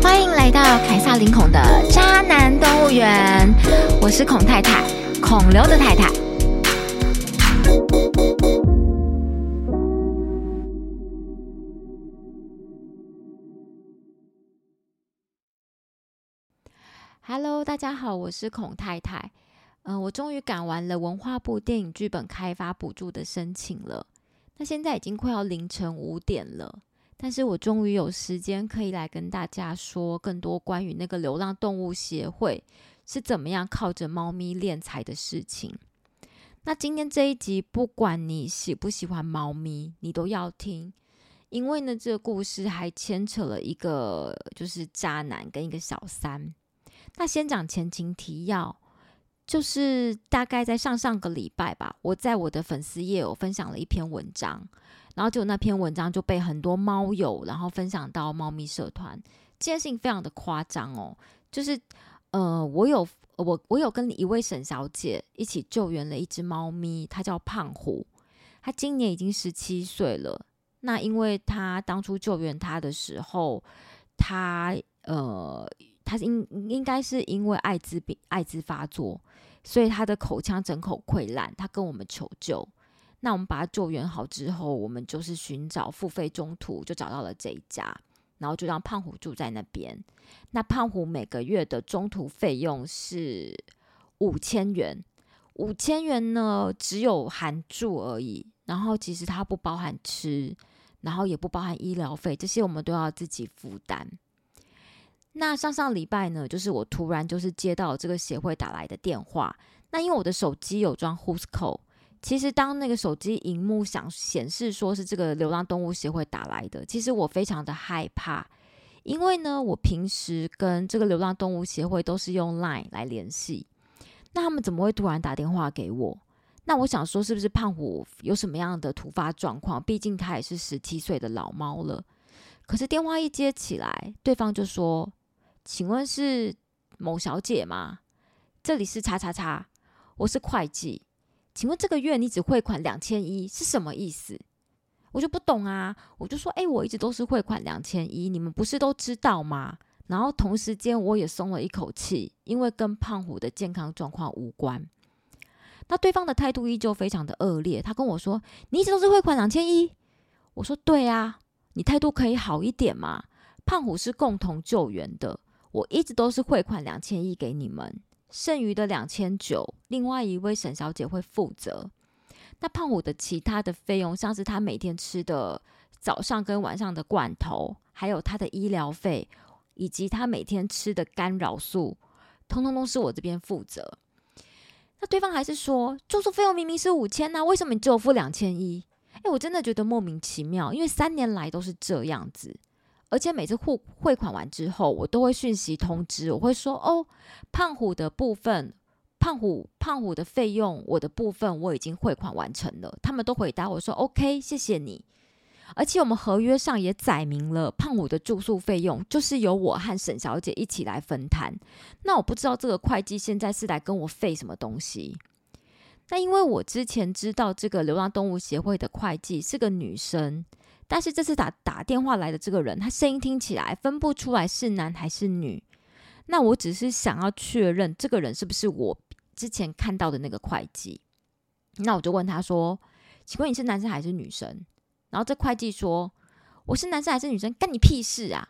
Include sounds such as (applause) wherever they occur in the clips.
欢迎来到凯撒林孔的渣男动物园，我是孔太太，孔刘的太太。Hello，大家好，我是孔太太。嗯，我终于赶完了文化部电影剧本开发补助的申请了。那现在已经快要凌晨五点了，但是我终于有时间可以来跟大家说更多关于那个流浪动物协会是怎么样靠着猫咪敛财的事情。那今天这一集，不管你喜不喜欢猫咪，你都要听，因为呢，这个故事还牵扯了一个就是渣男跟一个小三。那先讲前情提要。就是大概在上上个礼拜吧，我在我的粉丝页有分享了一篇文章，然后就那篇文章就被很多猫友然后分享到猫咪社团，这件事情非常的夸张哦。就是呃，我有我我有跟一位沈小姐一起救援了一只猫咪，它叫胖虎，它今年已经十七岁了。那因为它当初救援它的时候，它呃。他应应该是因为艾滋病艾滋发作，所以他的口腔整口溃烂，他跟我们求救。那我们把他救援好之后，我们就是寻找付费中途，就找到了这一家，然后就让胖虎住在那边。那胖虎每个月的中途费用是五千元，五千元呢只有含住而已，然后其实它不包含吃，然后也不包含医疗费，这些我们都要自己负担。那上上礼拜呢，就是我突然就是接到这个协会打来的电话。那因为我的手机有装 Who's Call，其实当那个手机荧幕想显示说是这个流浪动物协会打来的，其实我非常的害怕，因为呢，我平时跟这个流浪动物协会都是用 Line 来联系，那他们怎么会突然打电话给我？那我想说，是不是胖虎有什么样的突发状况？毕竟他也是十七岁的老猫了。可是电话一接起来，对方就说。请问是某小姐吗？这里是叉叉叉，我是会计。请问这个月你只汇款两千一是什么意思？我就不懂啊！我就说，哎，我一直都是汇款两千一，你们不是都知道吗？然后同时间我也松了一口气，因为跟胖虎的健康状况无关。那对方的态度依旧非常的恶劣，他跟我说，你一直都是汇款两千一。我说，对啊，你态度可以好一点嘛。胖虎是共同救援的。我一直都是汇款两千亿给你们，剩余的两千九，另外一位沈小姐会负责。那胖虎的其他的费用，像是他每天吃的早上跟晚上的罐头，还有他的医疗费，以及他每天吃的干扰素，通通都是我这边负责。那对方还是说，住宿费用明明是五千呢，为什么你只有付两千一？哎，我真的觉得莫名其妙，因为三年来都是这样子。而且每次汇汇款完之后，我都会讯息通知，我会说哦，胖虎的部分，胖虎胖虎的费用，我的部分我已经汇款完成了。他们都回答我说 OK，谢谢你。而且我们合约上也载明了，胖虎的住宿费用就是由我和沈小姐一起来分摊。那我不知道这个会计现在是来跟我费什么东西。那因为我之前知道这个流浪动物协会的会计是个女生。但是这次打打电话来的这个人，他声音听起来分不出来是男还是女。那我只是想要确认这个人是不是我之前看到的那个会计。那我就问他说：“请问你是男生还是女生？”然后这会计说：“我是男生还是女生，干你屁事啊！”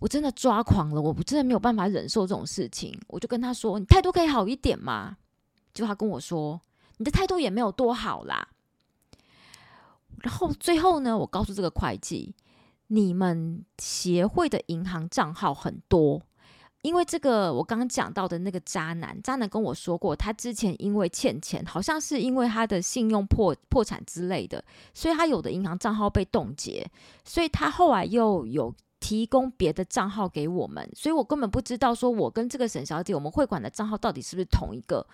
我真的抓狂了，我真的没有办法忍受这种事情。我就跟他说：“你态度可以好一点吗？”就他跟我说：“你的态度也没有多好啦。”然后最后呢，我告诉这个会计，你们协会的银行账号很多，因为这个我刚刚讲到的那个渣男，渣男跟我说过，他之前因为欠钱，好像是因为他的信用破破产之类的，所以他有的银行账号被冻结，所以他后来又有提供别的账号给我们，所以我根本不知道说我跟这个沈小姐我们汇款的账号到底是不是同一个，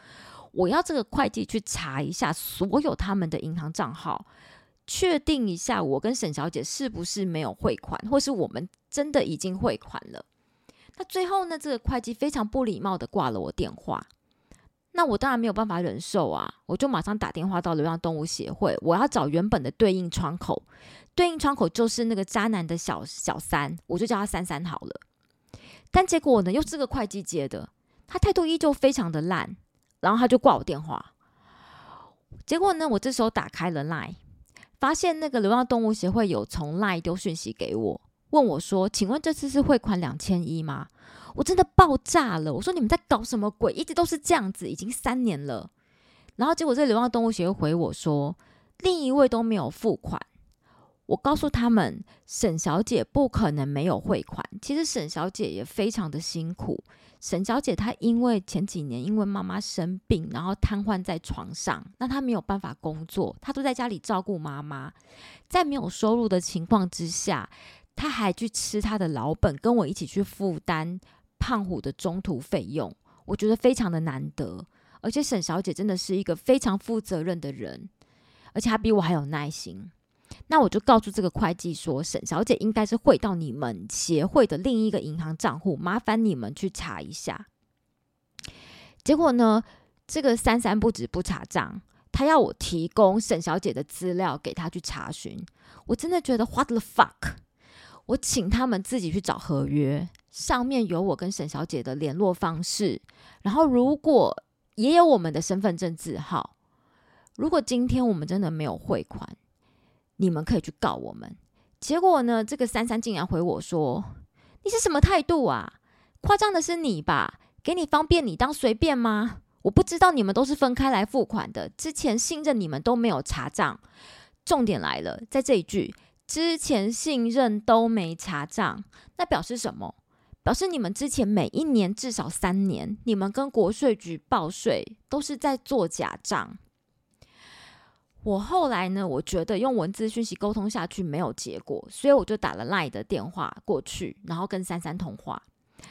我要这个会计去查一下所有他们的银行账号。确定一下，我跟沈小姐是不是没有汇款，或是我们真的已经汇款了？那最后呢？这个会计非常不礼貌的挂了我电话。那我当然没有办法忍受啊，我就马上打电话到流浪动物协会，我要找原本的对应窗口，对应窗口就是那个渣男的小小三，我就叫他三三好了。但结果呢，又是个会计接的，他态度依旧非常的烂，然后他就挂我电话。结果呢，我这时候打开了 Line，发现那个流浪动物协会有从 Line 丢讯息给我，问我说：“请问这次是汇款两千一吗？”我真的爆炸了！我说你们在搞什么鬼？一直都是这样子，已经三年了。然后结果这流浪动物协会回我说，另一位都没有付款。我告诉他们，沈小姐不可能没有汇款。其实沈小姐也非常的辛苦。沈小姐她因为前几年因为妈妈生病，然后瘫痪在床上，那她没有办法工作，她都在家里照顾妈妈。在没有收入的情况之下，她还去吃她的老本，跟我一起去负担。胖虎的中途费用，我觉得非常的难得，而且沈小姐真的是一个非常负责任的人，而且她比我还有耐心。那我就告诉这个会计说，沈小姐应该是汇到你们协会的另一个银行账户，麻烦你们去查一下。结果呢，这个三三不止不查账，他要我提供沈小姐的资料给他去查询。我真的觉得 what the fuck！我请他们自己去找合约。上面有我跟沈小姐的联络方式，然后如果也有我们的身份证字号，如果今天我们真的没有汇款，你们可以去告我们。结果呢，这个三三竟然回我说：“你是什么态度啊？夸张的是你吧？给你方便，你当随便吗？我不知道你们都是分开来付款的，之前信任你们都没有查账。重点来了，在这一句之前信任都没查账，那表示什么？”表示你们之前每一年至少三年，你们跟国税局报税都是在做假账。我后来呢，我觉得用文字讯息沟通下去没有结果，所以我就打了赖的电话过去，然后跟珊珊通话。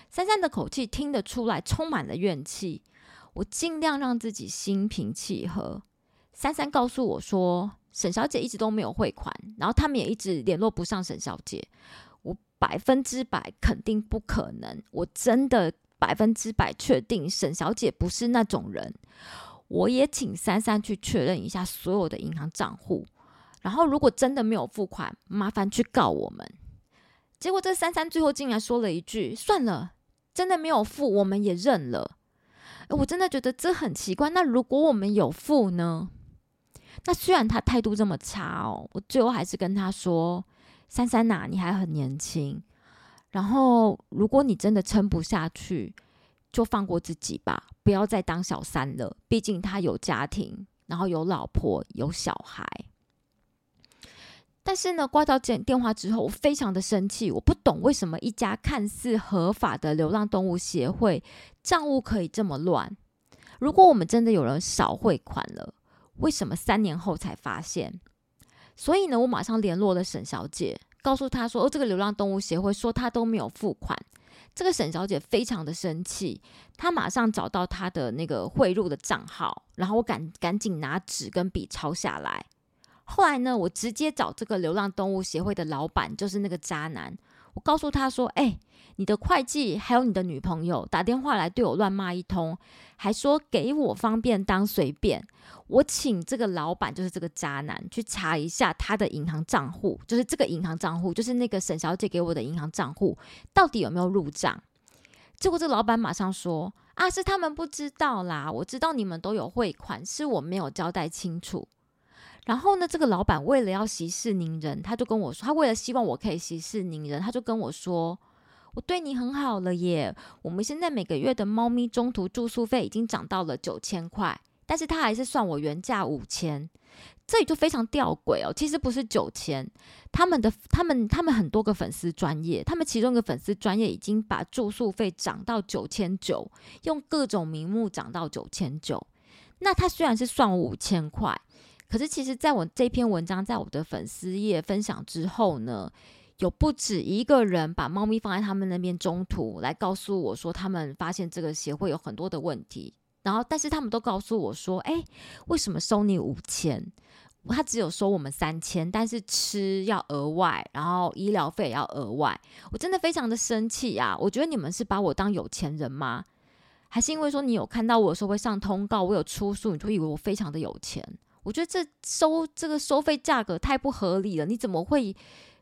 珊珊的口气听得出来，充满了怨气。我尽量让自己心平气和。珊珊告诉我说，沈小姐一直都没有汇款，然后他们也一直联络不上沈小姐。我百分之百肯定不可能，我真的百分之百确定沈小姐不是那种人。我也请珊珊去确认一下所有的银行账户，然后如果真的没有付款，麻烦去告我们。结果这珊珊最后竟然说了一句：“算了，真的没有付，我们也认了。”我真的觉得这很奇怪。那如果我们有付呢？那虽然他态度这么差哦，我最后还是跟他说。珊珊呐，你还很年轻，然后如果你真的撑不下去，就放过自己吧，不要再当小三了。毕竟他有家庭，然后有老婆，有小孩。但是呢，挂掉电电话之后，我非常的生气，我不懂为什么一家看似合法的流浪动物协会账务可以这么乱。如果我们真的有人少汇款了，为什么三年后才发现？所以呢，我马上联络了沈小姐，告诉她说：“哦，这个流浪动物协会说他都没有付款。”这个沈小姐非常的生气，她马上找到她的那个汇入的账号，然后我赶赶紧拿纸跟笔抄下来。后来呢，我直接找这个流浪动物协会的老板，就是那个渣男。我告诉他说：“哎，你的会计还有你的女朋友打电话来对我乱骂一通，还说给我方便当随便。我请这个老板，就是这个渣男，去查一下他的银行账户，就是这个银行账户，就是那个沈小姐给我的银行账户，到底有没有入账？结果这老板马上说：啊，是他们不知道啦，我知道你们都有汇款，是我没有交代清楚。”然后呢，这个老板为了要息事宁人，他就跟我说，他为了希望我可以息事宁人，他就跟我说，我对你很好了耶。我们现在每个月的猫咪中途住宿费已经涨到了九千块，但是他还是算我原价五千，这里就非常吊诡哦。其实不是九千，他们的他们他们很多个粉丝专业，他们其中一个粉丝专业已经把住宿费涨到九千九，用各种名目涨到九千九。那他虽然是算我五千块。可是，其实在我这篇文章在我的粉丝页分享之后呢，有不止一个人把猫咪放在他们那边中途来告诉我说，他们发现这个协会有很多的问题。然后，但是他们都告诉我说，哎，为什么收你五千？他只有收我们三千，但是吃要额外，然后医疗费也要额外。我真的非常的生气啊！我觉得你们是把我当有钱人吗？还是因为说你有看到我的时候会上通告，我有出书，你就以为我非常的有钱？我觉得这收这个收费价格太不合理了，你怎么会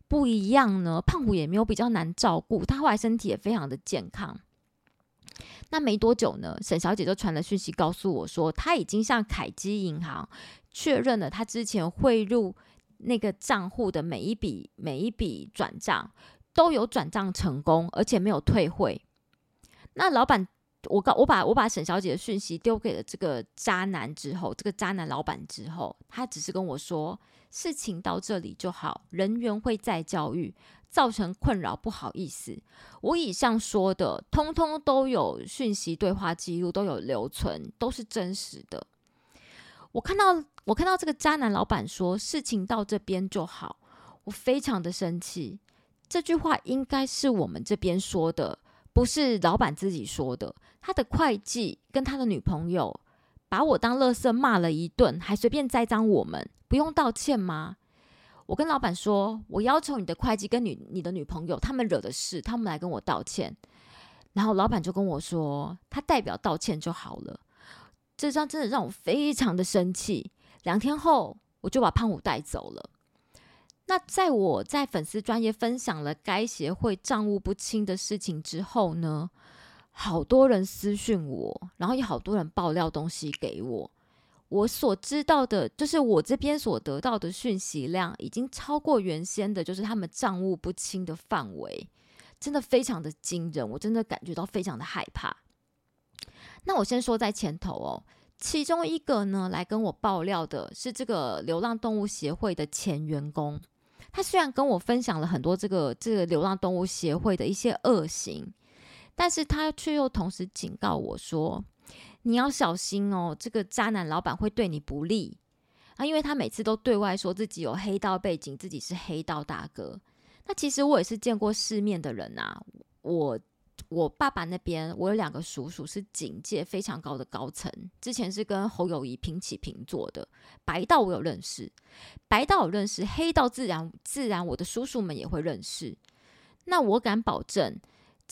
不一样呢？胖虎也没有比较难照顾，他后来身体也非常的健康。那没多久呢，沈小姐就传了讯息告诉我说，她已经向凯基银行确认了，她之前汇入那个账户的每一笔每一笔转账都有转账成功，而且没有退汇。那老板，我告我把我把沈小姐的讯息丢给了这个渣男之后，这个渣男老板之后，他只是跟我说，事情到这里就好，人员会再教育。造成困扰，不好意思。我以上说的，通通都有讯息对话记录，都有留存，都是真实的。我看到，我看到这个渣男老板说事情到这边就好，我非常的生气。这句话应该是我们这边说的，不是老板自己说的。他的会计跟他的女朋友把我当垃圾骂了一顿，还随便栽赃我们，不用道歉吗？我跟老板说，我要求你的会计跟你你的女朋友他们惹的事，他们来跟我道歉。然后老板就跟我说，他代表道歉就好了。这张真的让我非常的生气。两天后，我就把胖虎带走了。那在我在粉丝专业分享了该协会账务不清的事情之后呢，好多人私讯我，然后有好多人爆料东西给我。我所知道的，就是我这边所得到的讯息量，已经超过原先的，就是他们账务不清的范围，真的非常的惊人，我真的感觉到非常的害怕。那我先说在前头哦，其中一个呢，来跟我爆料的是这个流浪动物协会的前员工，他虽然跟我分享了很多这个这个流浪动物协会的一些恶行，但是他却又同时警告我说。你要小心哦，这个渣男老板会对你不利啊，因为他每次都对外说自己有黑道背景，自己是黑道大哥。那其实我也是见过世面的人啊，我我爸爸那边，我有两个叔叔是警界非常高的高层，之前是跟侯友谊平起平坐的。白道我有认识，白道我认识，黑道自然自然我的叔叔们也会认识。那我敢保证。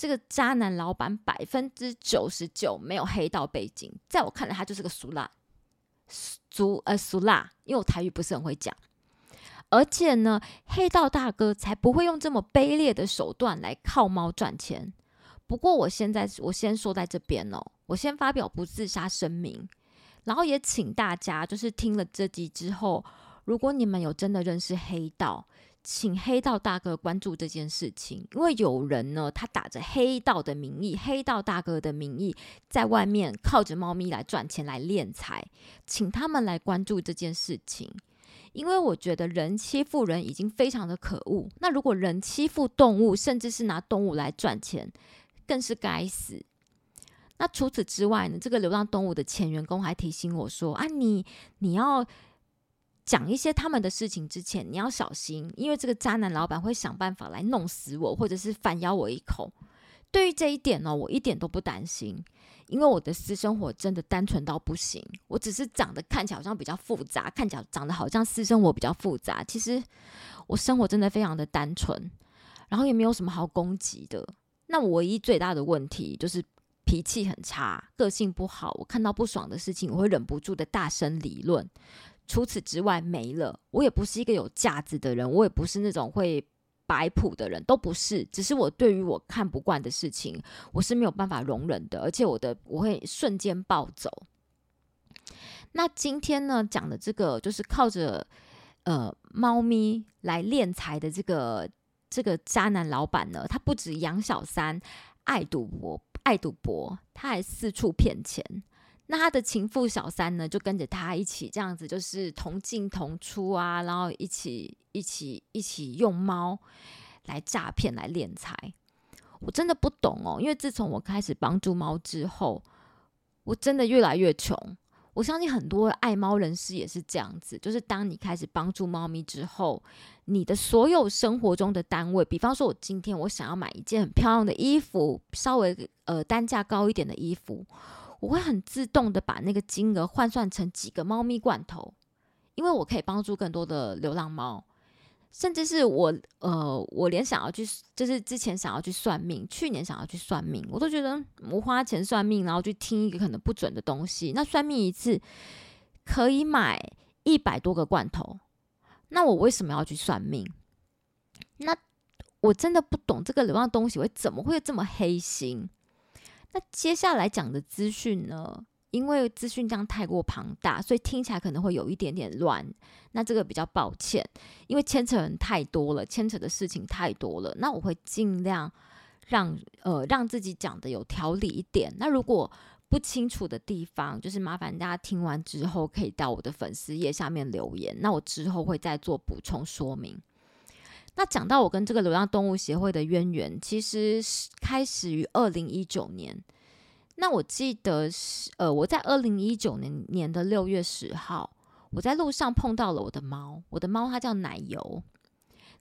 这个渣男老板百分之九十九没有黑道背景，在我看来，他就是个俗辣，俗呃俗辣，因为我台语不是很会讲。而且呢，黑道大哥才不会用这么卑劣的手段来靠猫赚钱。不过，我现在我先说在这边哦，我先发表不自杀声明，然后也请大家就是听了这集之后，如果你们有真的认识黑道。请黑道大哥关注这件事情，因为有人呢，他打着黑道的名义、黑道大哥的名义，在外面靠着猫咪来赚钱、来敛财，请他们来关注这件事情。因为我觉得人欺负人已经非常的可恶，那如果人欺负动物，甚至是拿动物来赚钱，更是该死。那除此之外呢，这个流浪动物的前员工还提醒我说：“啊，你你要。”讲一些他们的事情之前，你要小心，因为这个渣男老板会想办法来弄死我，或者是反咬我一口。对于这一点呢，我一点都不担心，因为我的私生活真的单纯到不行。我只是长得看起来好像比较复杂，看起来长得好像私生活比较复杂，其实我生活真的非常的单纯，然后也没有什么好攻击的。那我唯一最大的问题就是脾气很差，个性不好。我看到不爽的事情，我会忍不住的大声理论。除此之外没了，我也不是一个有架子的人，我也不是那种会摆谱的人，都不是。只是我对于我看不惯的事情，我是没有办法容忍的，而且我的我会瞬间暴走。那今天呢，讲的这个就是靠着呃猫咪来敛财的这个这个渣男老板呢，他不止养小三，爱赌博，爱赌博，他还四处骗钱。那他的情妇小三呢，就跟着他一起这样子，就是同进同出啊，然后一起一起一起用猫来诈骗来敛财。我真的不懂哦，因为自从我开始帮助猫之后，我真的越来越穷。我相信很多爱猫人士也是这样子，就是当你开始帮助猫咪之后，你的所有生活中的单位，比方说我今天我想要买一件很漂亮的衣服，稍微呃单价高一点的衣服。我会很自动的把那个金额换算成几个猫咪罐头，因为我可以帮助更多的流浪猫。甚至是我呃，我连想要去，就是之前想要去算命，去年想要去算命，我都觉得我花钱算命，然后去听一个可能不准的东西，那算命一次可以买一百多个罐头，那我为什么要去算命？那我真的不懂这个流浪东西会怎么会这么黑心？那接下来讲的资讯呢？因为资讯量太过庞大，所以听起来可能会有一点点乱。那这个比较抱歉，因为牵扯人太多了，牵扯的事情太多了。那我会尽量让呃让自己讲的有条理一点。那如果不清楚的地方，就是麻烦大家听完之后可以到我的粉丝页下面留言。那我之后会再做补充说明。那讲到我跟这个流浪动物协会的渊源，其实是开始于二零一九年。那我记得是，呃，我在二零一九年年的六月十号，我在路上碰到了我的猫。我的猫它叫奶油。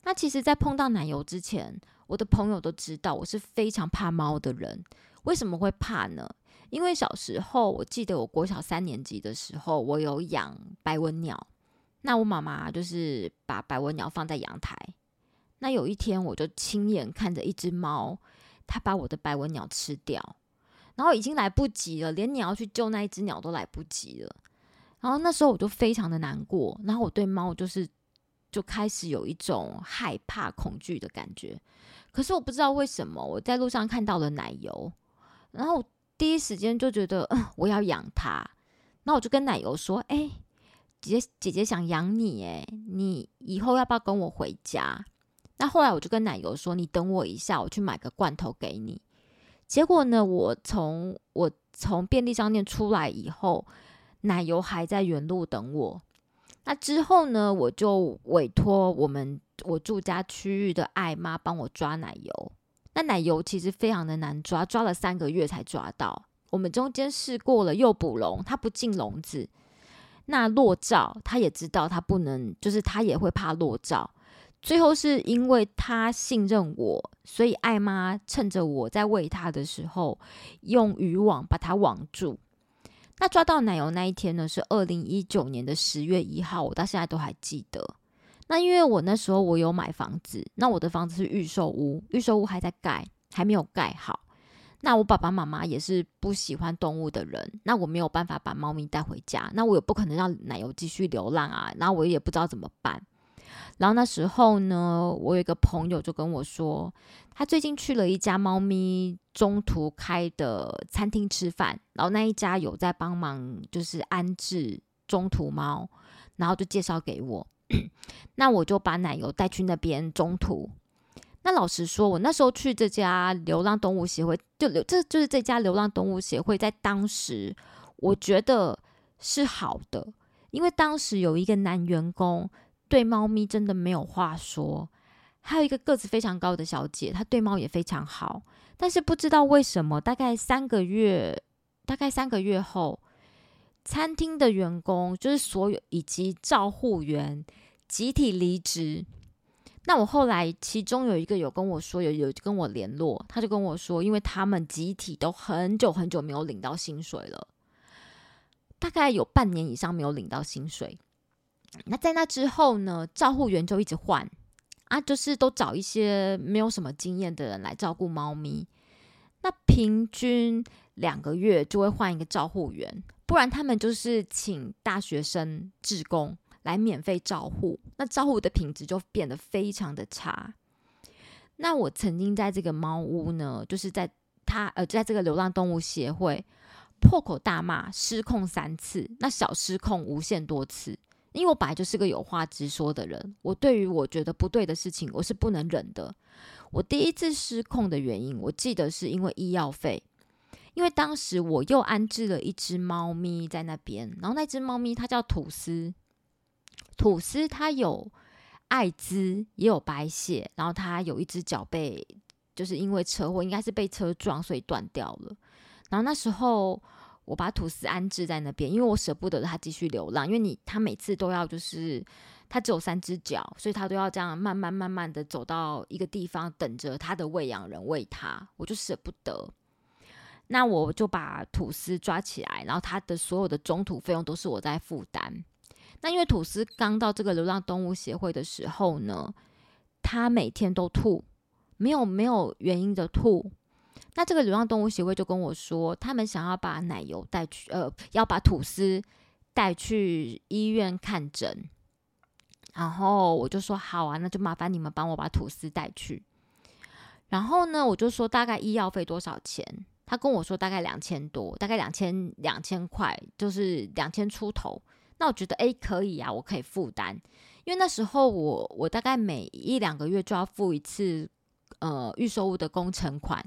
那其实，在碰到奶油之前，我的朋友都知道我是非常怕猫的人。为什么会怕呢？因为小时候，我记得我国小三年级的时候，我有养白文鸟。那我妈妈就是把白文鸟放在阳台。那有一天，我就亲眼看着一只猫，它把我的白文鸟吃掉。然后已经来不及了，连你要去救那一只鸟都来不及了。然后那时候我就非常的难过，然后我对猫就是就开始有一种害怕、恐惧的感觉。可是我不知道为什么，我在路上看到了奶油，然后第一时间就觉得我要养它。那我就跟奶油说：“哎，姐姐姐姐想养你，哎，你以后要不要跟我回家？”那后来我就跟奶油说：“你等我一下，我去买个罐头给你。”结果呢？我从我从便利商店出来以后，奶油还在原路等我。那之后呢？我就委托我们我住家区域的爱妈帮我抓奶油。那奶油其实非常的难抓，抓了三个月才抓到。我们中间试过了又捕笼，它不进笼子。那落罩，他也知道他不能，就是他也会怕落罩。最后是因为他信任我，所以艾妈趁着我在喂他的时候，用渔网把它网住。那抓到奶油那一天呢，是二零一九年的十月一号，我到现在都还记得。那因为我那时候我有买房子，那我的房子是预售屋，预售屋还在盖，还没有盖好。那我爸爸妈妈也是不喜欢动物的人，那我没有办法把猫咪带回家，那我也不可能让奶油继续流浪啊，然后我也不知道怎么办。然后那时候呢，我有一个朋友就跟我说，他最近去了一家猫咪中途开的餐厅吃饭，然后那一家有在帮忙就是安置中途猫，然后就介绍给我，(clears throat) 那我就把奶油带去那边中途。那老实说，我那时候去这家流浪动物协会，就流这就是这家流浪动物协会，在当时我觉得是好的，因为当时有一个男员工。对猫咪真的没有话说，还有一个个子非常高的小姐，她对猫也非常好。但是不知道为什么，大概三个月，大概三个月后，餐厅的员工就是所有以及照护员集体离职。那我后来其中有一个有跟我说，有有跟我联络，他就跟我说，因为他们集体都很久很久没有领到薪水了，大概有半年以上没有领到薪水。那在那之后呢？照护员就一直换啊，就是都找一些没有什么经验的人来照顾猫咪。那平均两个月就会换一个照护员，不然他们就是请大学生志工来免费照护。那照护的品质就变得非常的差。那我曾经在这个猫屋呢，就是在他呃，在这个流浪动物协会破口大骂，失控三次，那小失控无限多次。因为我本来就是个有话直说的人，我对于我觉得不对的事情，我是不能忍的。我第一次失控的原因，我记得是因为医药费，因为当时我又安置了一只猫咪在那边，然后那只猫咪它叫吐司，吐司它有艾滋，也有白血，然后它有一只脚被就是因为车祸，应该是被车撞，所以断掉了。然后那时候。我把吐司安置在那边，因为我舍不得它继续流浪。因为你，它每次都要就是，它只有三只脚，所以它都要这样慢慢慢慢的走到一个地方，等着它的喂养人喂它。我就舍不得，那我就把吐司抓起来，然后它的所有的中途费用都是我在负担。那因为吐司刚到这个流浪动物协会的时候呢，它每天都吐，没有没有原因的吐。那这个流浪动物协会就跟我说，他们想要把奶油带去，呃，要把吐司带去医院看诊。然后我就说好啊，那就麻烦你们帮我把吐司带去。然后呢，我就说大概医药费多少钱？他跟我说大概两千多，大概两千两千块，就是两千出头。那我觉得诶可以啊，我可以负担，因为那时候我我大概每一两个月就要付一次呃预售物的工程款，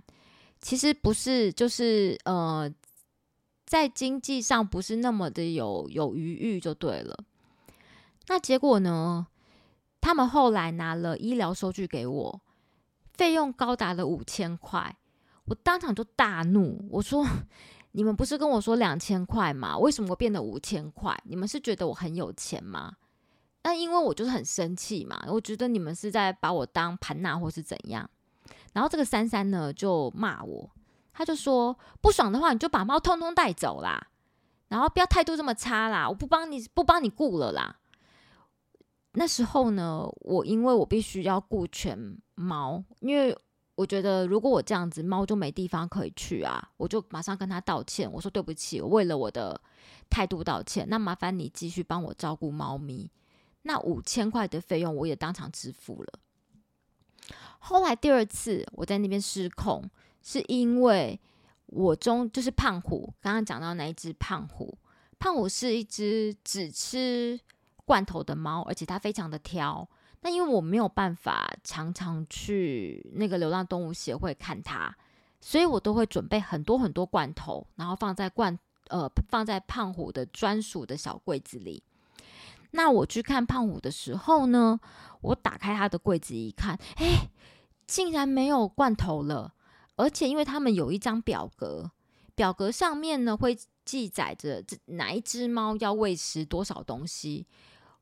其实不是就是呃在经济上不是那么的有有余裕就对了。那结果呢？他们后来拿了医疗收据给我，费用高达了五千块，我当场就大怒，我说。(laughs) 你们不是跟我说两千块吗？为什么变得五千块？你们是觉得我很有钱吗？那因为我就是很生气嘛，我觉得你们是在把我当盘纳或是怎样。然后这个珊珊呢就骂我，他就说不爽的话你就把猫通通带走啦，然后不要态度这么差啦，我不帮你不帮你顾了啦。那时候呢，我因为我必须要顾全猫，因为。我觉得如果我这样子，猫就没地方可以去啊！我就马上跟他道歉，我说对不起，我为了我的态度道歉。那麻烦你继续帮我照顾猫咪。那五千块的费用我也当场支付了。后来第二次我在那边失控，是因为我中就是胖虎，刚刚讲到那一只胖虎，胖虎是一只只吃罐头的猫，而且它非常的挑。那因为我没有办法常常去那个流浪动物协会看它，所以我都会准备很多很多罐头，然后放在罐呃放在胖虎的专属的小柜子里。那我去看胖虎的时候呢，我打开他的柜子一看，哎，竟然没有罐头了，而且因为他们有一张表格，表格上面呢会记载着这哪一只猫要喂食多少东西。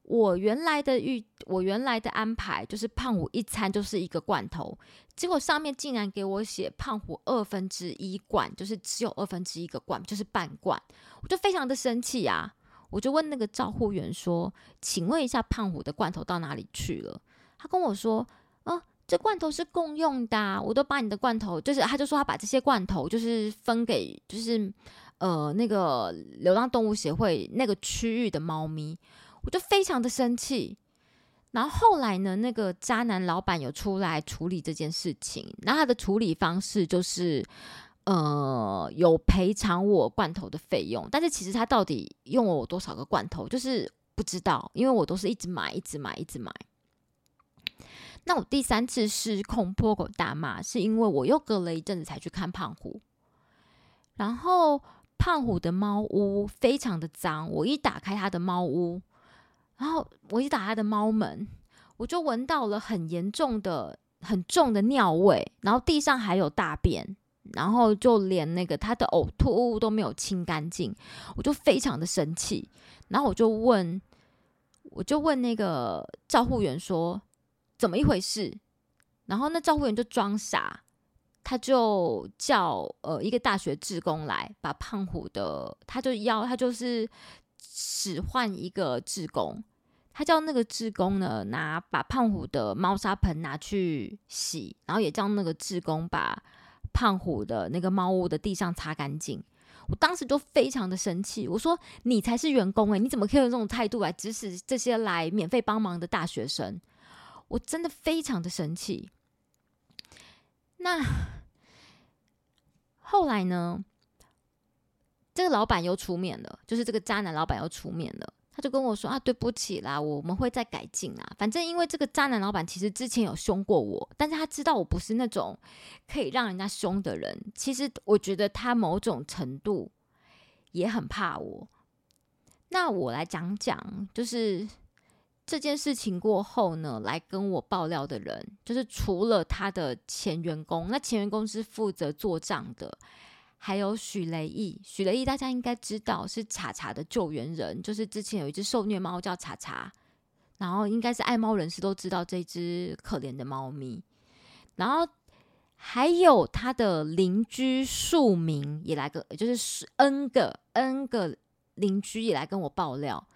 我原来的预，我原来的安排就是胖虎一餐就是一个罐头，结果上面竟然给我写胖虎二分之一罐，就是只有二分之一个罐，就是半罐，我就非常的生气啊！我就问那个照护员说：“请问一下，胖虎的罐头到哪里去了？”他跟我说：“啊，这罐头是共用的，我都把你的罐头，就是他就说他把这些罐头就是分给就是呃那个流浪动物协会那个区域的猫咪。”我就非常的生气，然后后来呢，那个渣男老板有出来处理这件事情，那他的处理方式就是，呃，有赔偿我罐头的费用，但是其实他到底用了我多少个罐头，就是不知道，因为我都是一直买，一直买，一直买。那我第三次失控破口大骂，是因为我又隔了一阵子才去看胖虎，然后胖虎的猫屋非常的脏，我一打开他的猫屋。然后我一打他的猫门，我就闻到了很严重的、很重的尿味，然后地上还有大便，然后就连那个他的呕吐物都没有清干净，我就非常的生气。然后我就问，我就问那个照护员说怎么一回事？然后那照护员就装傻，他就叫呃一个大学职工来把胖虎的，他就要他就是使唤一个职工。他叫那个志工呢，拿把胖虎的猫砂盆拿去洗，然后也叫那个志工把胖虎的那个猫屋的地上擦干净。我当时就非常的生气，我说：“你才是员工诶，你怎么可以用这种态度来指使这些来免费帮忙的大学生？”我真的非常的生气。那后来呢，这个老板又出面了，就是这个渣男老板又出面了。就跟我说啊，对不起啦，我们会再改进啊。反正因为这个渣男老板其实之前有凶过我，但是他知道我不是那种可以让人家凶的人。其实我觉得他某种程度也很怕我。那我来讲讲，就是这件事情过后呢，来跟我爆料的人，就是除了他的前员工，那前员工是负责做账的。还有许雷毅，许雷毅大家应该知道是查查的救援人，就是之前有一只受虐猫叫查查，然后应该是爱猫人士都知道这只可怜的猫咪。然后还有他的邻居数名也来个，就是 N 个 N 个邻居也来跟我爆料，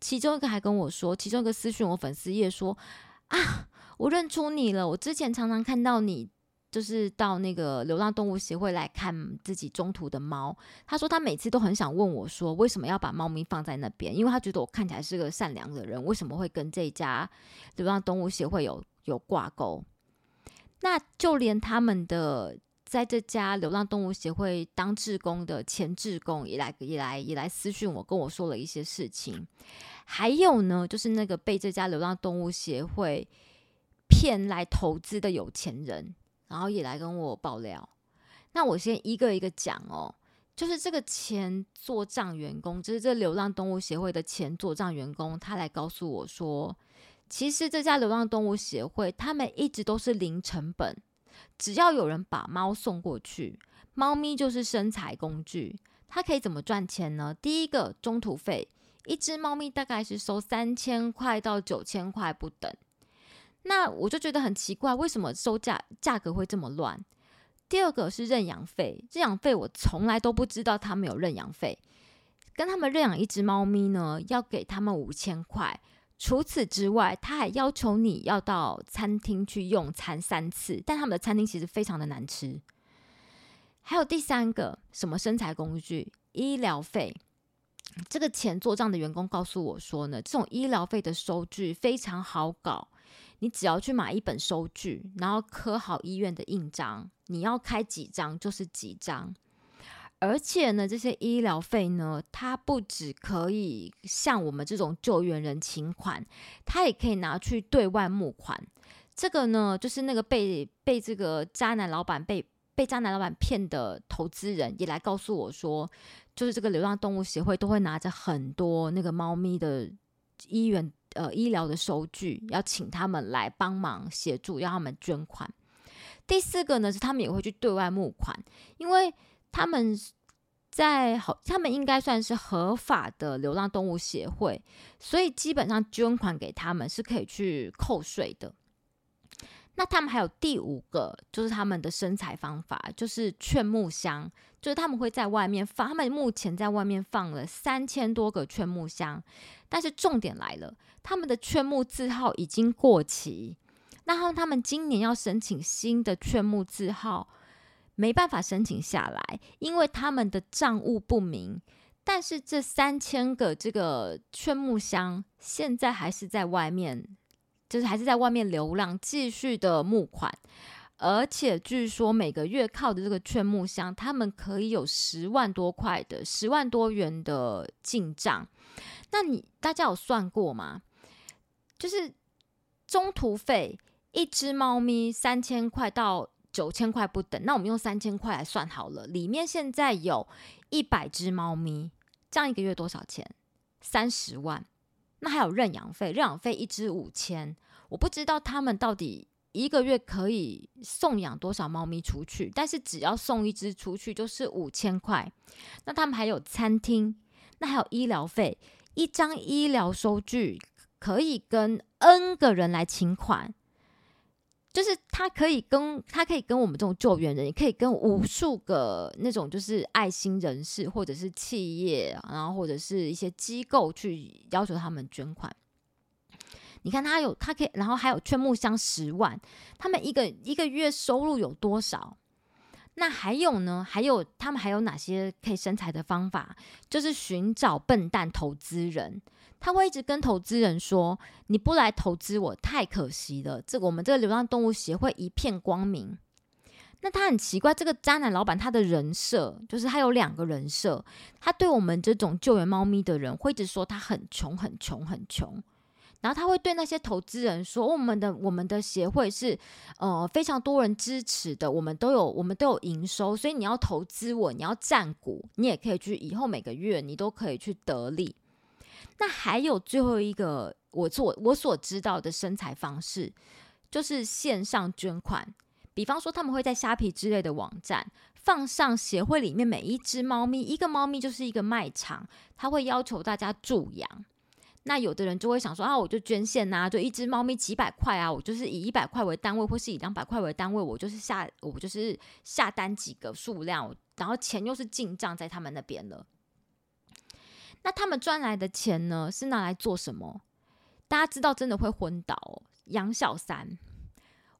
其中一个还跟我说，其中一个私讯我粉丝页说啊，我认出你了，我之前常常看到你。就是到那个流浪动物协会来看自己中途的猫。他说他每次都很想问我，说为什么要把猫咪放在那边？因为他觉得我看起来是个善良的人，为什么会跟这家流浪动物协会有有挂钩？那就连他们的在这家流浪动物协会当志工的前志工也来也来也来私讯我，跟我说了一些事情。还有呢，就是那个被这家流浪动物协会骗来投资的有钱人。然后也来跟我爆料，那我先一个一个讲哦。就是这个前做账员工，就是这流浪动物协会的前做账员工，他来告诉我说，其实这家流浪动物协会他们一直都是零成本，只要有人把猫送过去，猫咪就是生财工具。它可以怎么赚钱呢？第一个中途费，一只猫咪大概是收三千块到九千块不等。那我就觉得很奇怪，为什么收价价格会这么乱？第二个是认养费，认养费我从来都不知道他们有认养费。跟他们认养一只猫咪呢，要给他们五千块。除此之外，他还要求你要到餐厅去用餐三次，但他们的餐厅其实非常的难吃。还有第三个，什么身材工具？医疗费。这个钱做账的员工告诉我说呢，这种医疗费的收据非常好搞。你只要去买一本收据，然后刻好医院的印章，你要开几张就是几张。而且呢，这些医疗费呢，它不只可以向我们这种救援人请款，它也可以拿去对外募款。这个呢，就是那个被被这个渣男老板被被渣男老板骗的投资人也来告诉我说，就是这个流浪动物协会都会拿着很多那个猫咪的医院。呃，医疗的收据要请他们来帮忙协助，要他们捐款。第四个呢是他们也会去对外募款，因为他们在好，他们应该算是合法的流浪动物协会，所以基本上捐款给他们是可以去扣税的。那他们还有第五个，就是他们的生财方法，就是劝募箱，就是他们会在外面放，他们目前在外面放了三千多个劝募箱，但是重点来了，他们的劝募字号已经过期，那他们今年要申请新的劝募字号，没办法申请下来，因为他们的账务不明，但是这三千个这个劝募箱现在还是在外面。就是还是在外面流浪，继续的募款，而且据说每个月靠的这个劝募箱，他们可以有十万多块的十万多元的进账。那你大家有算过吗？就是中途费，一只猫咪三千块到九千块不等。那我们用三千块来算好了，里面现在有一百只猫咪，这样一个月多少钱？三十万。那还有认养费，认养费一只五千，我不知道他们到底一个月可以送养多少猫咪出去，但是只要送一只出去就是五千块。那他们还有餐厅，那还有医疗费，一张医疗收据可以跟 N 个人来请款。就是他可以跟他可以跟我们这种救援人，也可以跟无数个那种就是爱心人士或者是企业，然后或者是一些机构去要求他们捐款。你看他有他可以，然后还有劝募箱十万，他们一个一个月收入有多少？那还有呢？还有他们还有哪些可以生财的方法？就是寻找笨蛋投资人。他会一直跟投资人说：“你不来投资我，太可惜了。”这个我们这个流浪动物协会一片光明。那他很奇怪，这个渣男老板他的人设就是他有两个人设。他对我们这种救援猫咪的人，会一直说他很穷、很穷、很穷。然后他会对那些投资人说：“我们的我们的协会是呃非常多人支持的，我们都有我们都有营收，所以你要投资我，你要占股，你也可以去以后每个月你都可以去得利。”那还有最后一个，我做我所知道的生财方式，就是线上捐款。比方说，他们会在虾皮之类的网站放上协会里面每一只猫咪，一个猫咪就是一个卖场，他会要求大家助养。那有的人就会想说啊，我就捐献呐，就一只猫咪几百块啊，我就是以一百块为单位，或是以两百块为单位，我就是下我就是下单几个数量，然后钱又是进账在他们那边了。那他们赚来的钱呢，是拿来做什么？大家知道，真的会昏倒。养小三，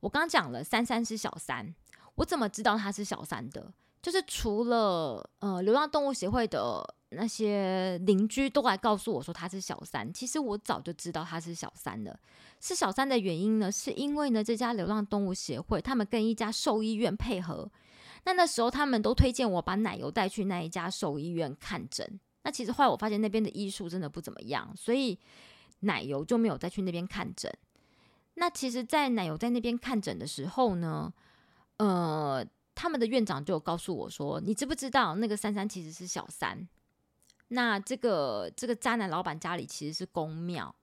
我刚讲了，三三是小三，我怎么知道他是小三的？就是除了呃流浪动物协会的那些邻居都来告诉我说他是小三，其实我早就知道他是小三了。是小三的原因呢，是因为呢这家流浪动物协会他们跟一家兽医院配合，那那时候他们都推荐我把奶油带去那一家兽医院看诊。那其实后来我发现那边的医术真的不怎么样，所以奶油就没有再去那边看诊。那其实，在奶油在那边看诊的时候呢，呃。他们的院长就告诉我说：“你知不知道那个珊珊其实是小三？那这个这个渣男老板家里其实是公庙。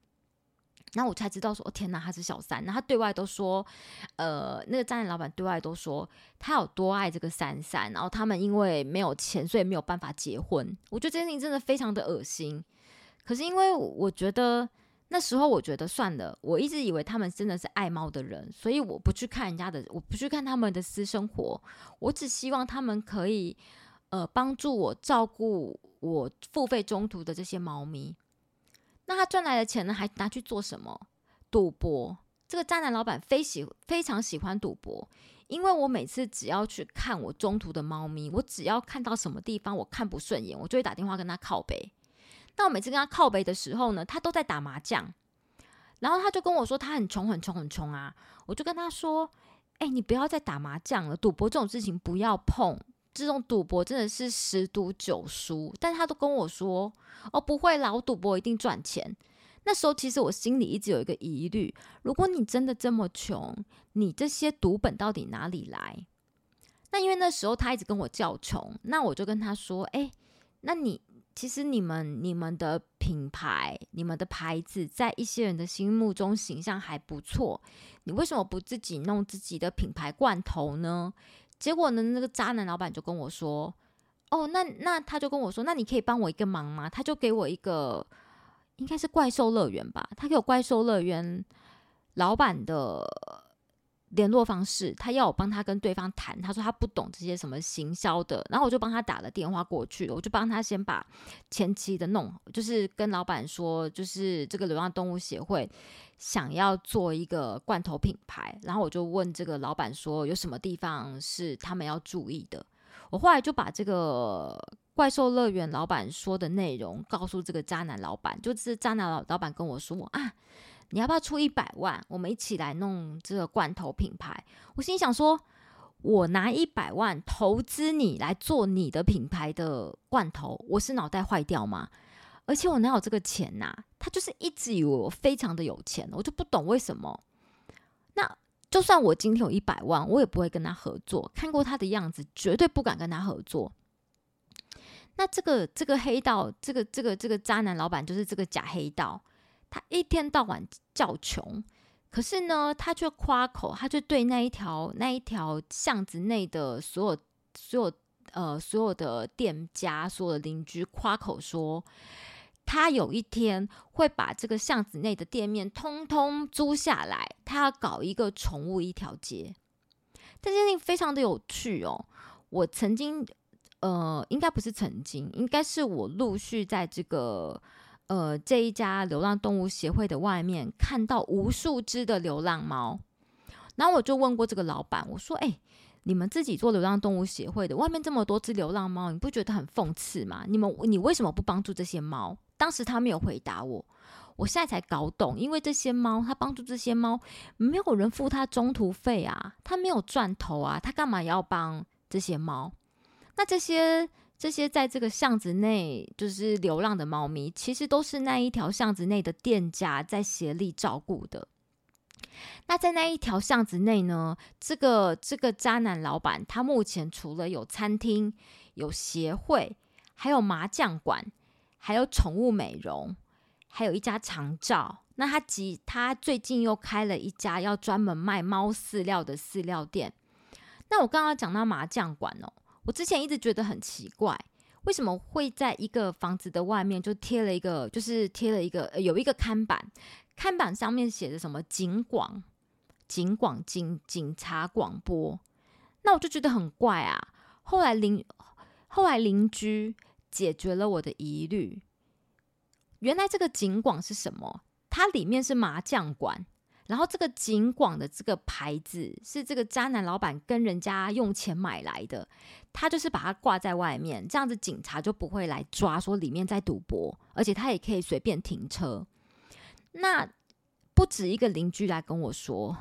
然后我才知道说，哦天哪，他是小三。那他对外都说，呃，那个渣男老板对外都说他有多爱这个珊珊。然后他们因为没有钱，所以没有办法结婚。我觉得这件事情真的非常的恶心。可是因为我觉得。”那时候我觉得算了，我一直以为他们真的是爱猫的人，所以我不去看人家的，我不去看他们的私生活，我只希望他们可以呃帮助我照顾我付费中途的这些猫咪。那他赚来的钱呢，还拿去做什么？赌博。这个渣男老板非喜非常喜欢赌博，因为我每次只要去看我中途的猫咪，我只要看到什么地方我看不顺眼，我就会打电话跟他靠背。那我每次跟他靠背的时候呢，他都在打麻将，然后他就跟我说他很穷很穷很穷啊，我就跟他说，哎，你不要再打麻将了，赌博这种事情不要碰，这种赌博真的是十赌九输。但他都跟我说，哦，不会啦，我赌博一定赚钱。那时候其实我心里一直有一个疑虑，如果你真的这么穷，你这些赌本到底哪里来？那因为那时候他一直跟我叫穷，那我就跟他说，哎，那你。其实你们、你们的品牌、你们的牌子，在一些人的心目中形象还不错。你为什么不自己弄自己的品牌罐头呢？结果呢，那个渣男老板就跟我说：“哦，那那他就跟我说，那你可以帮我一个忙吗？”他就给我一个，应该是怪兽乐园吧。他给我怪兽乐园老板的。联络方式，他要我帮他跟对方谈，他说他不懂这些什么行销的，然后我就帮他打了电话过去，我就帮他先把前期的弄，就是跟老板说，就是这个流浪动物协会想要做一个罐头品牌，然后我就问这个老板说有什么地方是他们要注意的，我后来就把这个怪兽乐园老板说的内容告诉这个渣男老板，就是渣男老老板跟我说啊。你要不要出一百万？我们一起来弄这个罐头品牌。我心想说，我拿一百万投资你来做你的品牌的罐头，我是脑袋坏掉吗？而且我哪有这个钱呐？他就是一直以为我非常的有钱，我就不懂为什么。那就算我今天有一百万，我也不会跟他合作。看过他的样子，绝对不敢跟他合作。那这个这个黑道，这个这个这个渣男老板，就是这个假黑道。他一天到晚叫穷，可是呢，他却夸口，他就对那一条那一条巷子内的所有所有呃所有的店家、所有的邻居夸口说，他有一天会把这个巷子内的店面通通租下来，他要搞一个宠物一条街。这件事情非常的有趣哦。我曾经呃，应该不是曾经，应该是我陆续在这个。呃，这一家流浪动物协会的外面看到无数只的流浪猫，然后我就问过这个老板，我说：“哎，你们自己做流浪动物协会的，外面这么多只流浪猫，你不觉得很讽刺吗？你们你为什么不帮助这些猫？”当时他没有回答我，我现在才搞懂，因为这些猫，他帮助这些猫，没有人付他中途费啊，他没有赚头啊，他干嘛要帮这些猫？那这些。这些在这个巷子内就是流浪的猫咪，其实都是那一条巷子内的店家在协力照顾的。那在那一条巷子内呢，这个这个渣男老板，他目前除了有餐厅、有协会，还有麻将馆，还有宠物美容，还有一家长照。那他即他最近又开了一家要专门卖猫饲料的饲料店。那我刚刚讲到麻将馆哦。我之前一直觉得很奇怪，为什么会在一个房子的外面就贴了一个，就是贴了一个有一个看板，看板上面写着什么警广、警广警警察广播，那我就觉得很怪啊。后来邻后来邻居解决了我的疑虑，原来这个景广是什么？它里面是麻将馆，然后这个景广的这个牌子是这个渣男老板跟人家用钱买来的，他就是把它挂在外面，这样子警察就不会来抓，说里面在赌博，而且他也可以随便停车。那不止一个邻居来跟我说。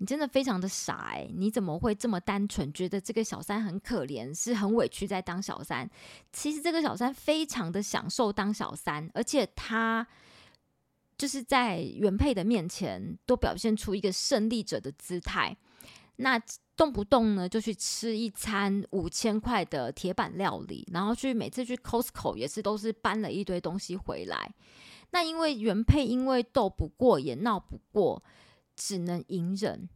你真的非常的傻哎！你怎么会这么单纯，觉得这个小三很可怜，是很委屈在当小三？其实这个小三非常的享受当小三，而且他就是在原配的面前都表现出一个胜利者的姿态。那动不动呢就去吃一餐五千块的铁板料理，然后去每次去 Costco 也是都是搬了一堆东西回来。那因为原配因为斗不过也闹不过。只能隐忍。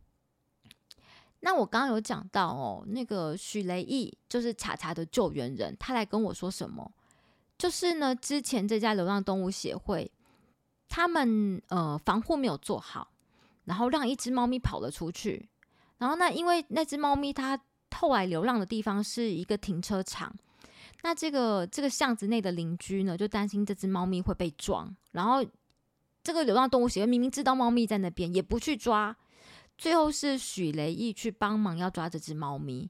那我刚刚有讲到哦，那个许雷毅就是查查的救援人，他来跟我说什么？就是呢，之前这家流浪动物协会，他们呃防护没有做好，然后让一只猫咪跑了出去。然后那因为那只猫咪它后来流浪的地方是一个停车场，那这个这个巷子内的邻居呢，就担心这只猫咪会被撞，然后。这个流浪动物协会明明知道猫咪在那边，也不去抓，最后是许雷毅去帮忙要抓这只猫咪。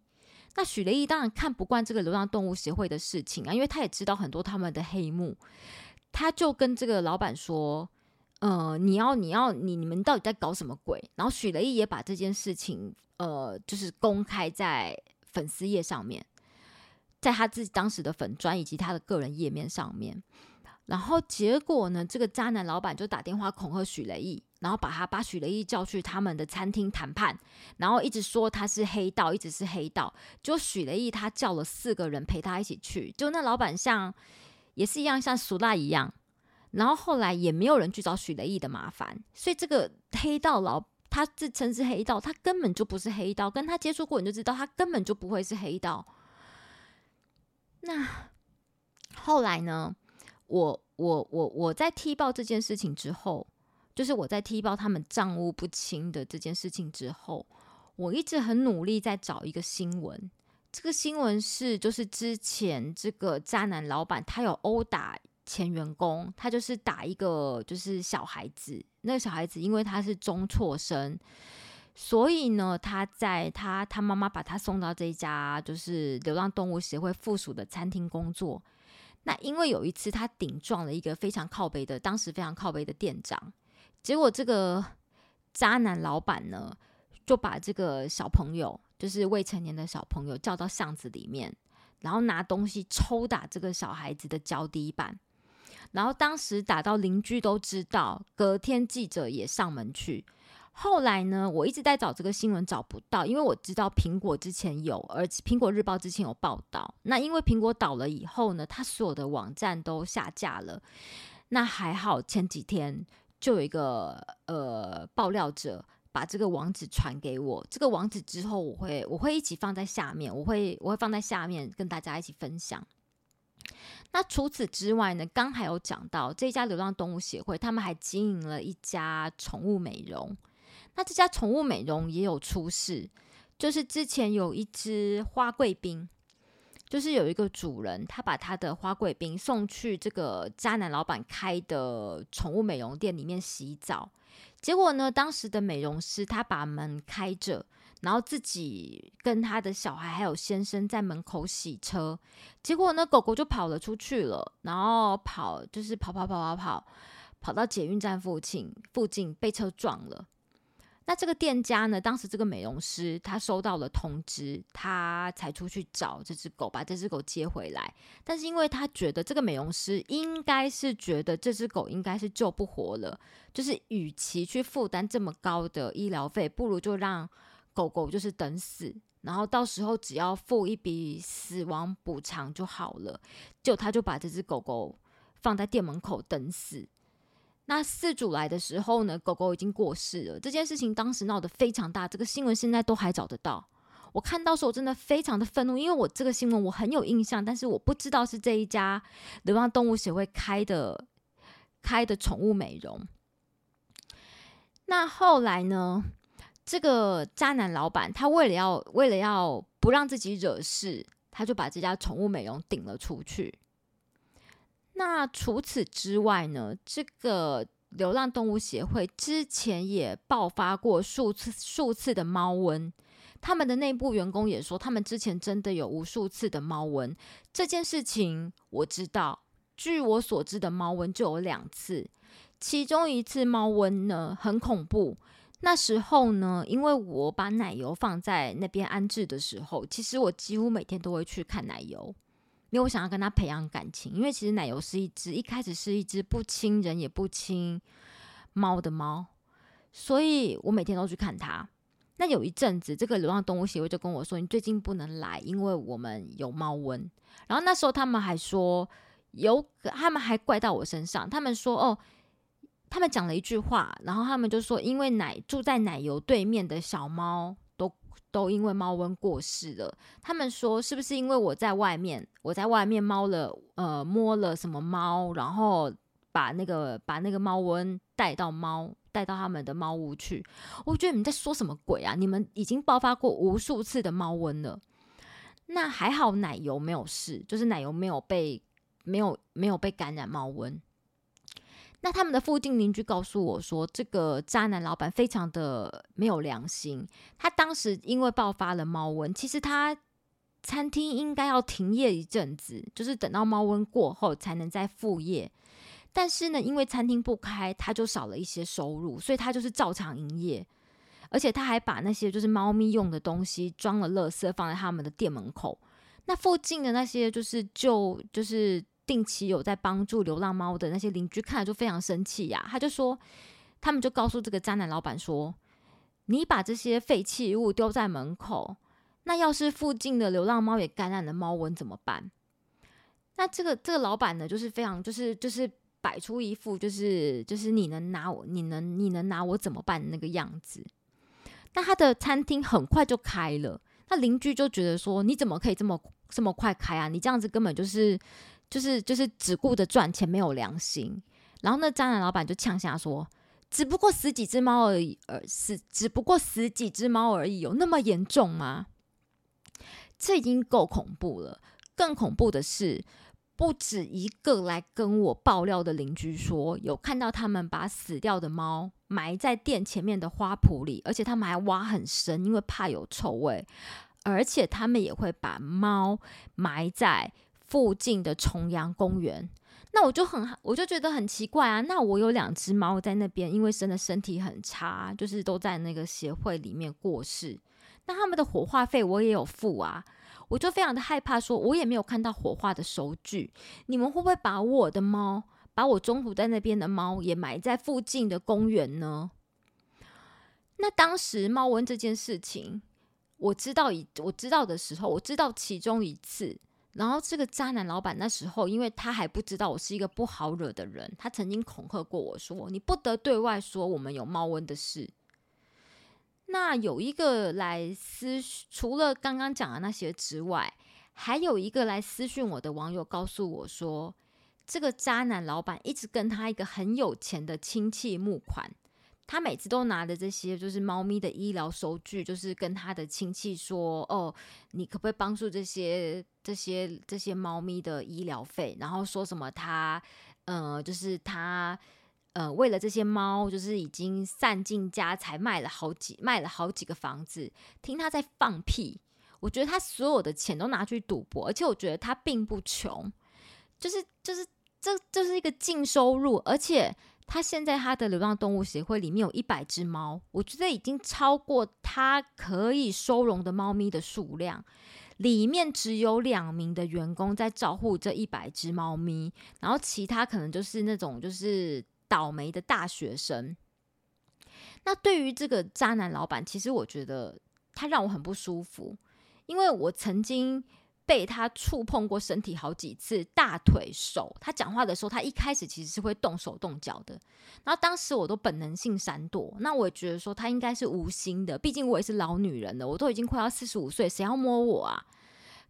那许雷毅当然看不惯这个流浪动物协会的事情啊，因为他也知道很多他们的黑幕，他就跟这个老板说：“呃，你要你要你你们到底在搞什么鬼？”然后许雷毅也把这件事情呃，就是公开在粉丝页上面，在他自己当时的粉砖以及他的个人页面上面。然后结果呢？这个渣男老板就打电话恐吓许雷毅，然后把他把许雷毅叫去他们的餐厅谈判，然后一直说他是黑道，一直是黑道。就许雷毅他叫了四个人陪他一起去，就那老板像也是一样像苏大一样。然后后来也没有人去找许雷毅的麻烦，所以这个黑道老他自称是黑道，他根本就不是黑道，跟他接触过你就知道他根本就不会是黑道。那后来呢？我我我我在踢爆这件事情之后，就是我在踢爆他们账务不清的这件事情之后，我一直很努力在找一个新闻。这个新闻是，就是之前这个渣男老板他有殴打前员工，他就是打一个就是小孩子，那个小孩子因为他是中辍生，所以呢，他在他他妈妈把他送到这一家就是流浪动物协会附属的餐厅工作。那因为有一次他顶撞了一个非常靠北的，当时非常靠北的店长，结果这个渣男老板呢，就把这个小朋友，就是未成年的小朋友叫到巷子里面，然后拿东西抽打这个小孩子的脚底板，然后当时打到邻居都知道，隔天记者也上门去。后来呢，我一直在找这个新闻，找不到，因为我知道苹果之前有，而且苹果日报之前有报道。那因为苹果倒了以后呢，它所有的网站都下架了。那还好，前几天就有一个呃爆料者把这个网址传给我，这个网址之后我会我会一起放在下面，我会我会放在下面跟大家一起分享。那除此之外呢，刚还有讲到这家流浪动物协会，他们还经营了一家宠物美容。那这家宠物美容也有出事，就是之前有一只花贵宾，就是有一个主人，他把他的花贵宾送去这个渣男老板开的宠物美容店里面洗澡，结果呢，当时的美容师他把门开着，然后自己跟他的小孩还有先生在门口洗车，结果呢，狗狗就跑了出去了，然后跑就是跑跑跑跑跑，跑到捷运站附近附近被车撞了。那这个店家呢？当时这个美容师他收到了通知，他才出去找这只狗，把这只狗接回来。但是因为他觉得这个美容师应该是觉得这只狗应该是救不活了，就是与其去负担这么高的医疗费，不如就让狗狗就是等死，然后到时候只要付一笔死亡补偿就好了。就他就把这只狗狗放在店门口等死。那四主来的时候呢，狗狗已经过世了。这件事情当时闹得非常大，这个新闻现在都还找得到。我看到时候真的非常的愤怒，因为我这个新闻我很有印象，但是我不知道是这一家流浪动物协会开的开的宠物美容。那后来呢，这个渣男老板他为了要为了要不让自己惹事，他就把这家宠物美容顶了出去。那除此之外呢，这个流浪动物协会之前也爆发过数次数次的猫瘟。他们的内部员工也说，他们之前真的有无数次的猫瘟。这件事情我知道，据我所知的猫瘟就有两次，其中一次猫瘟呢很恐怖。那时候呢，因为我把奶油放在那边安置的时候，其实我几乎每天都会去看奶油，因为我想要跟他培养感情。因为其实奶油是一只一开始是一只不亲人也不亲猫的猫，所以我每天都去看它。那有一阵子，这个流浪动物协会就跟我说：“你最近不能来，因为我们有猫瘟。”然后那时候他们还说有，他们还怪到我身上。他们说：“哦，他们讲了一句话，然后他们就说，因为奶住在奶油对面的小猫都因为猫瘟过世了。他们说是不是因为我在外面，我在外面猫了，呃，摸了什么猫，然后把那个把那个猫瘟带到猫。”带到他们的猫屋去，我觉得你们在说什么鬼啊？你们已经爆发过无数次的猫瘟了，那还好奶油没有事，就是奶油没有被没有没有被感染猫瘟。那他们的附近邻居告诉我说，这个渣男老板非常的没有良心。他当时因为爆发了猫瘟，其实他餐厅应该要停业一阵子，就是等到猫瘟过后才能再复业。但是呢，因为餐厅不开，他就少了一些收入，所以他就是照常营业，而且他还把那些就是猫咪用的东西装了垃圾放在他们的店门口。那附近的那些就是就就是定期有在帮助流浪猫的那些邻居，看了就非常生气呀。他就说，他们就告诉这个渣男老板说：“你把这些废弃物丢在门口，那要是附近的流浪猫也感染了猫瘟怎么办？”那这个这个老板呢，就是非常就是就是。摆出一副就是就是你能拿我，你能你能拿我怎么办那个样子？那他的餐厅很快就开了，那邻居就觉得说你怎么可以这么这么快开啊？你这样子根本就是就是就是只顾着赚钱，没有良心。然后那渣男老板就呛下说：“只不过死几只猫而已，而死只不过死几只猫而已，有那么严重吗？”这已经够恐怖了，更恐怖的是。不止一个来跟我爆料的邻居说，有看到他们把死掉的猫埋在店前面的花圃里，而且他们还挖很深，因为怕有臭味。而且他们也会把猫埋在附近的重阳公园。那我就很，我就觉得很奇怪啊。那我有两只猫在那边，因为真的身体很差，就是都在那个协会里面过世。那他们的火化费我也有付啊。我就非常的害怕，说我也没有看到火化的收据。你们会不会把我的猫，把我中途在那边的猫也埋在附近的公园呢？那当时猫瘟这件事情，我知道一我知道的时候，我知道其中一次。然后这个渣男老板那时候，因为他还不知道我是一个不好惹的人，他曾经恐吓过我说：“你不得对外说我们有猫瘟的事。”那有一个来私，除了刚刚讲的那些之外，还有一个来私讯我的网友告诉我说，这个渣男老板一直跟他一个很有钱的亲戚募款，他每次都拿着这些就是猫咪的医疗收据，就是跟他的亲戚说，哦，你可不可以帮助这些这些这些猫咪的医疗费？然后说什么他，呃，就是他。呃，为了这些猫，就是已经散尽家财，卖了好几卖了好几个房子。听他在放屁，我觉得他所有的钱都拿去赌博，而且我觉得他并不穷，就是就是这这是一个净收入，而且他现在他的流浪动物协会里面有一百只猫，我觉得已经超过他可以收容的猫咪的数量，里面只有两名的员工在照顾这一百只猫咪，然后其他可能就是那种就是。倒霉的大学生。那对于这个渣男老板，其实我觉得他让我很不舒服，因为我曾经被他触碰过身体好几次，大腿、手。他讲话的时候，他一开始其实是会动手动脚的，然后当时我都本能性闪躲。那我也觉得说他应该是无心的，毕竟我也是老女人了，我都已经快要四十五岁，谁要摸我啊？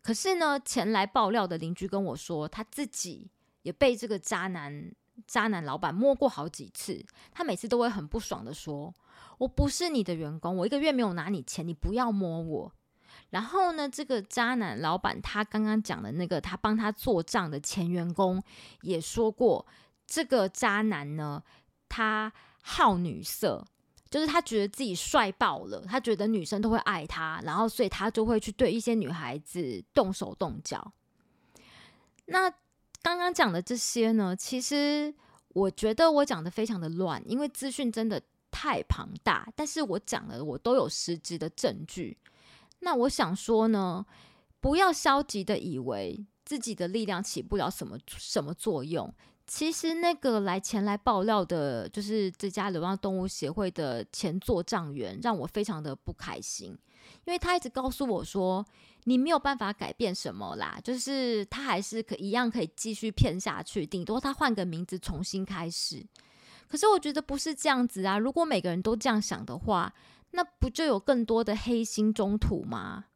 可是呢，前来爆料的邻居跟我说，他自己也被这个渣男。渣男老板摸过好几次，他每次都会很不爽的说：“我不是你的员工，我一个月没有拿你钱，你不要摸我。”然后呢，这个渣男老板他刚刚讲的那个他帮他做账的前员工也说过，这个渣男呢，他好女色，就是他觉得自己帅爆了，他觉得女生都会爱他，然后所以他就会去对一些女孩子动手动脚。那刚刚讲的这些呢，其实我觉得我讲的非常的乱，因为资讯真的太庞大，但是我讲的我都有实质的证据。那我想说呢，不要消极的以为自己的力量起不了什么什么作用。其实那个来前来爆料的，就是这家流浪动物协会的前做账员，让我非常的不开心，因为他一直告诉我说，你没有办法改变什么啦，就是他还是可一样可以继续骗下去，顶多他换个名字重新开始。可是我觉得不是这样子啊，如果每个人都这样想的话。那不就有更多的黑心中途吗？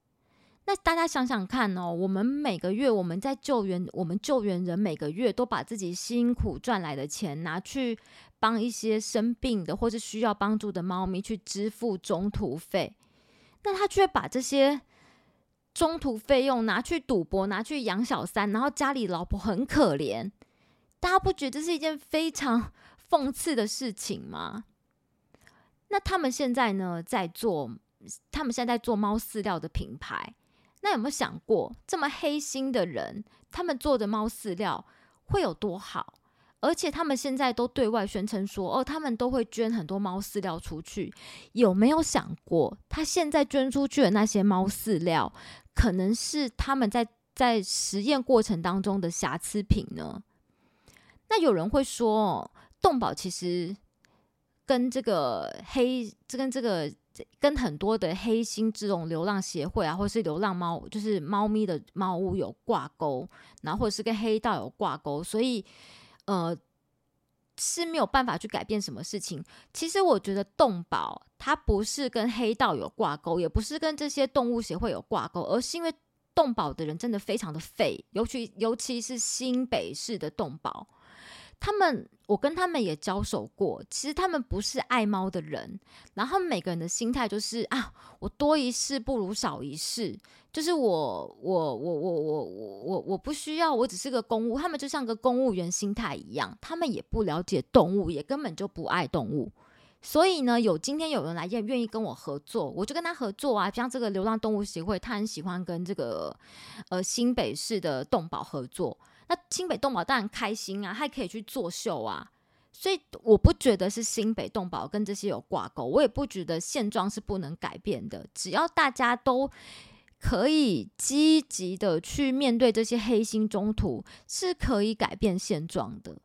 那大家想想看哦，我们每个月我们在救援，我们救援人每个月都把自己辛苦赚来的钱拿去帮一些生病的或是需要帮助的猫咪去支付中途费，那他却把这些中途费用拿去赌博，拿去养小三，然后家里老婆很可怜，大家不觉得这是一件非常 (laughs) 讽刺的事情吗？那他们现在呢，在做，他们现在在做猫饲料的品牌。那有没有想过，这么黑心的人，他们做的猫饲料会有多好？而且他们现在都对外宣称说，哦，他们都会捐很多猫饲料出去。有没有想过，他现在捐出去的那些猫饲料，可能是他们在在实验过程当中的瑕疵品呢？那有人会说，动保其实。跟这个黑，这跟这个跟很多的黑心这种流浪协会啊，或是流浪猫，就是猫咪的猫屋有挂钩，然后或者是跟黑道有挂钩，所以呃是没有办法去改变什么事情。其实我觉得动保它不是跟黑道有挂钩，也不是跟这些动物协会有挂钩，而是因为动保的人真的非常的废，尤其尤其是新北市的动保。他们，我跟他们也交手过。其实他们不是爱猫的人，然后每个人的心态就是啊，我多一事不如少一事，就是我，我，我，我，我，我，我，我不需要，我只是个公务。他们就像个公务员心态一样，他们也不了解动物，也根本就不爱动物。所以呢，有今天有人来愿愿意跟我合作，我就跟他合作啊。像这个流浪动物协会，他很喜欢跟这个呃新北市的动保合作。那新北动保当然开心啊，还可以去作秀啊，所以我不觉得是新北动保跟这些有挂钩，我也不觉得现状是不能改变的。只要大家都可以积极的去面对这些黑心中途，是可以改变现状的。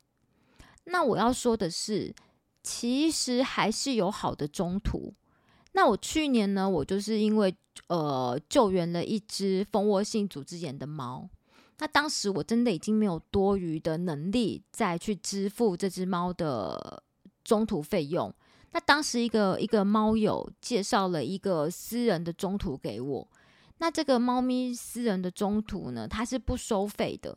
那我要说的是，其实还是有好的中途。那我去年呢，我就是因为呃救援了一只蜂窝性组织炎的猫。那当时我真的已经没有多余的能力再去支付这只猫的中途费用。那当时一个一个猫友介绍了一个私人的中途给我。那这个猫咪私人的中途呢，它是不收费的，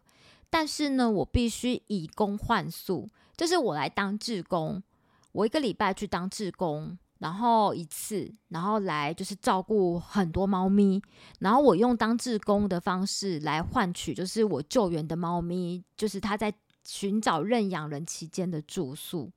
但是呢，我必须以工换宿，就是我来当志工，我一个礼拜去当志工。然后一次，然后来就是照顾很多猫咪，然后我用当志工的方式来换取，就是我救援的猫咪，就是他在寻找认养人期间的住宿。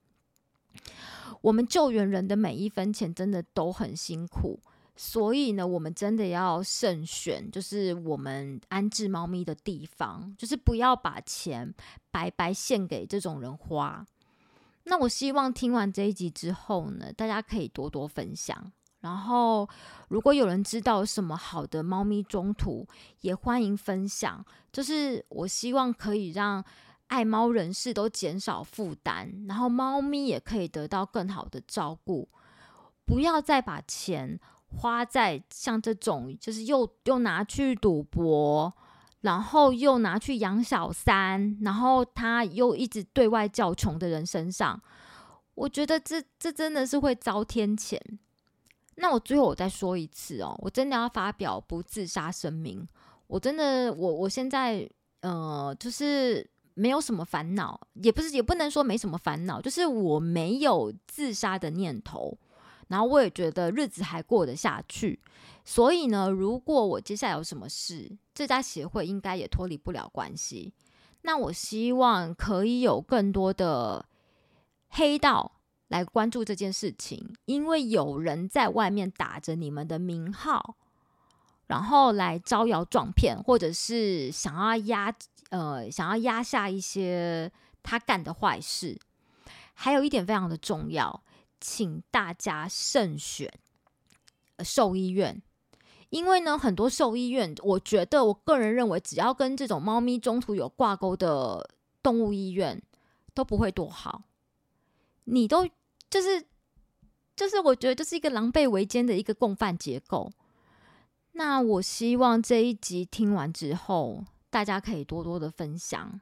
我们救援人的每一分钱真的都很辛苦，所以呢，我们真的要慎选，就是我们安置猫咪的地方，就是不要把钱白白献给这种人花。那我希望听完这一集之后呢，大家可以多多分享。然后，如果有人知道什么好的猫咪中途，也欢迎分享。就是我希望可以让爱猫人士都减少负担，然后猫咪也可以得到更好的照顾。不要再把钱花在像这种，就是又又拿去赌博。然后又拿去养小三，然后他又一直对外叫穷的人身上，我觉得这这真的是会遭天谴。那我最后我再说一次哦，我真的要发表不自杀声明。我真的，我我现在呃，就是没有什么烦恼，也不是也不能说没什么烦恼，就是我没有自杀的念头。然后我也觉得日子还过得下去。所以呢，如果我接下来有什么事，这家协会应该也脱离不了关系。那我希望可以有更多的黑道来关注这件事情，因为有人在外面打着你们的名号，然后来招摇撞骗，或者是想要压呃想要压下一些他干的坏事。还有一点非常的重要，请大家慎选兽医院。因为呢，很多兽医院，我觉得我个人认为，只要跟这种猫咪中途有挂钩的动物医院，都不会多好。你都就是就是，我觉得就是一个狼狈为奸的一个共犯结构。那我希望这一集听完之后，大家可以多多的分享。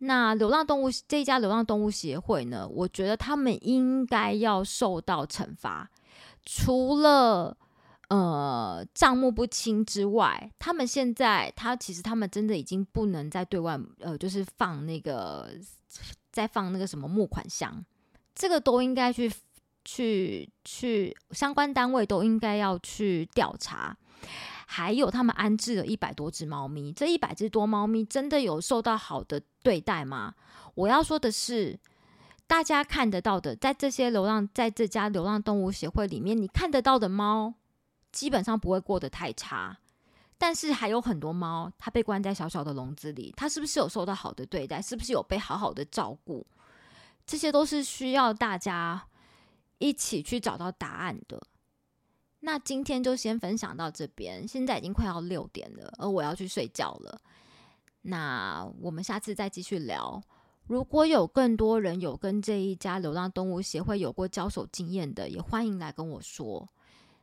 那流浪动物这一家流浪动物协会呢，我觉得他们应该要受到惩罚，除了。呃，账目不清之外，他们现在他其实他们真的已经不能再对外呃，就是放那个再放那个什么募款箱，这个都应该去去去相关单位都应该要去调查。还有他们安置了一百多只猫咪，这一百只多猫咪真的有受到好的对待吗？我要说的是，大家看得到的，在这些流浪在这家流浪动物协会里面，你看得到的猫。基本上不会过得太差，但是还有很多猫，它被关在小小的笼子里，它是不是有受到好的对待？是不是有被好好的照顾？这些都是需要大家一起去找到答案的。那今天就先分享到这边，现在已经快要六点了，而我要去睡觉了。那我们下次再继续聊。如果有更多人有跟这一家流浪动物协会有过交手经验的，也欢迎来跟我说。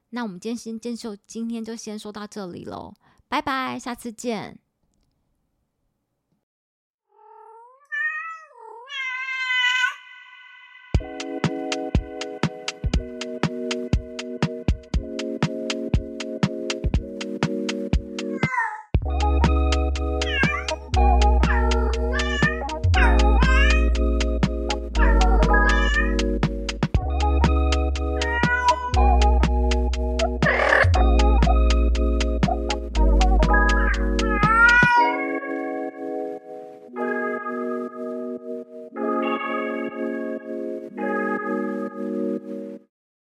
那我们今天先接受，今天就先说到这里喽，拜拜，下次见。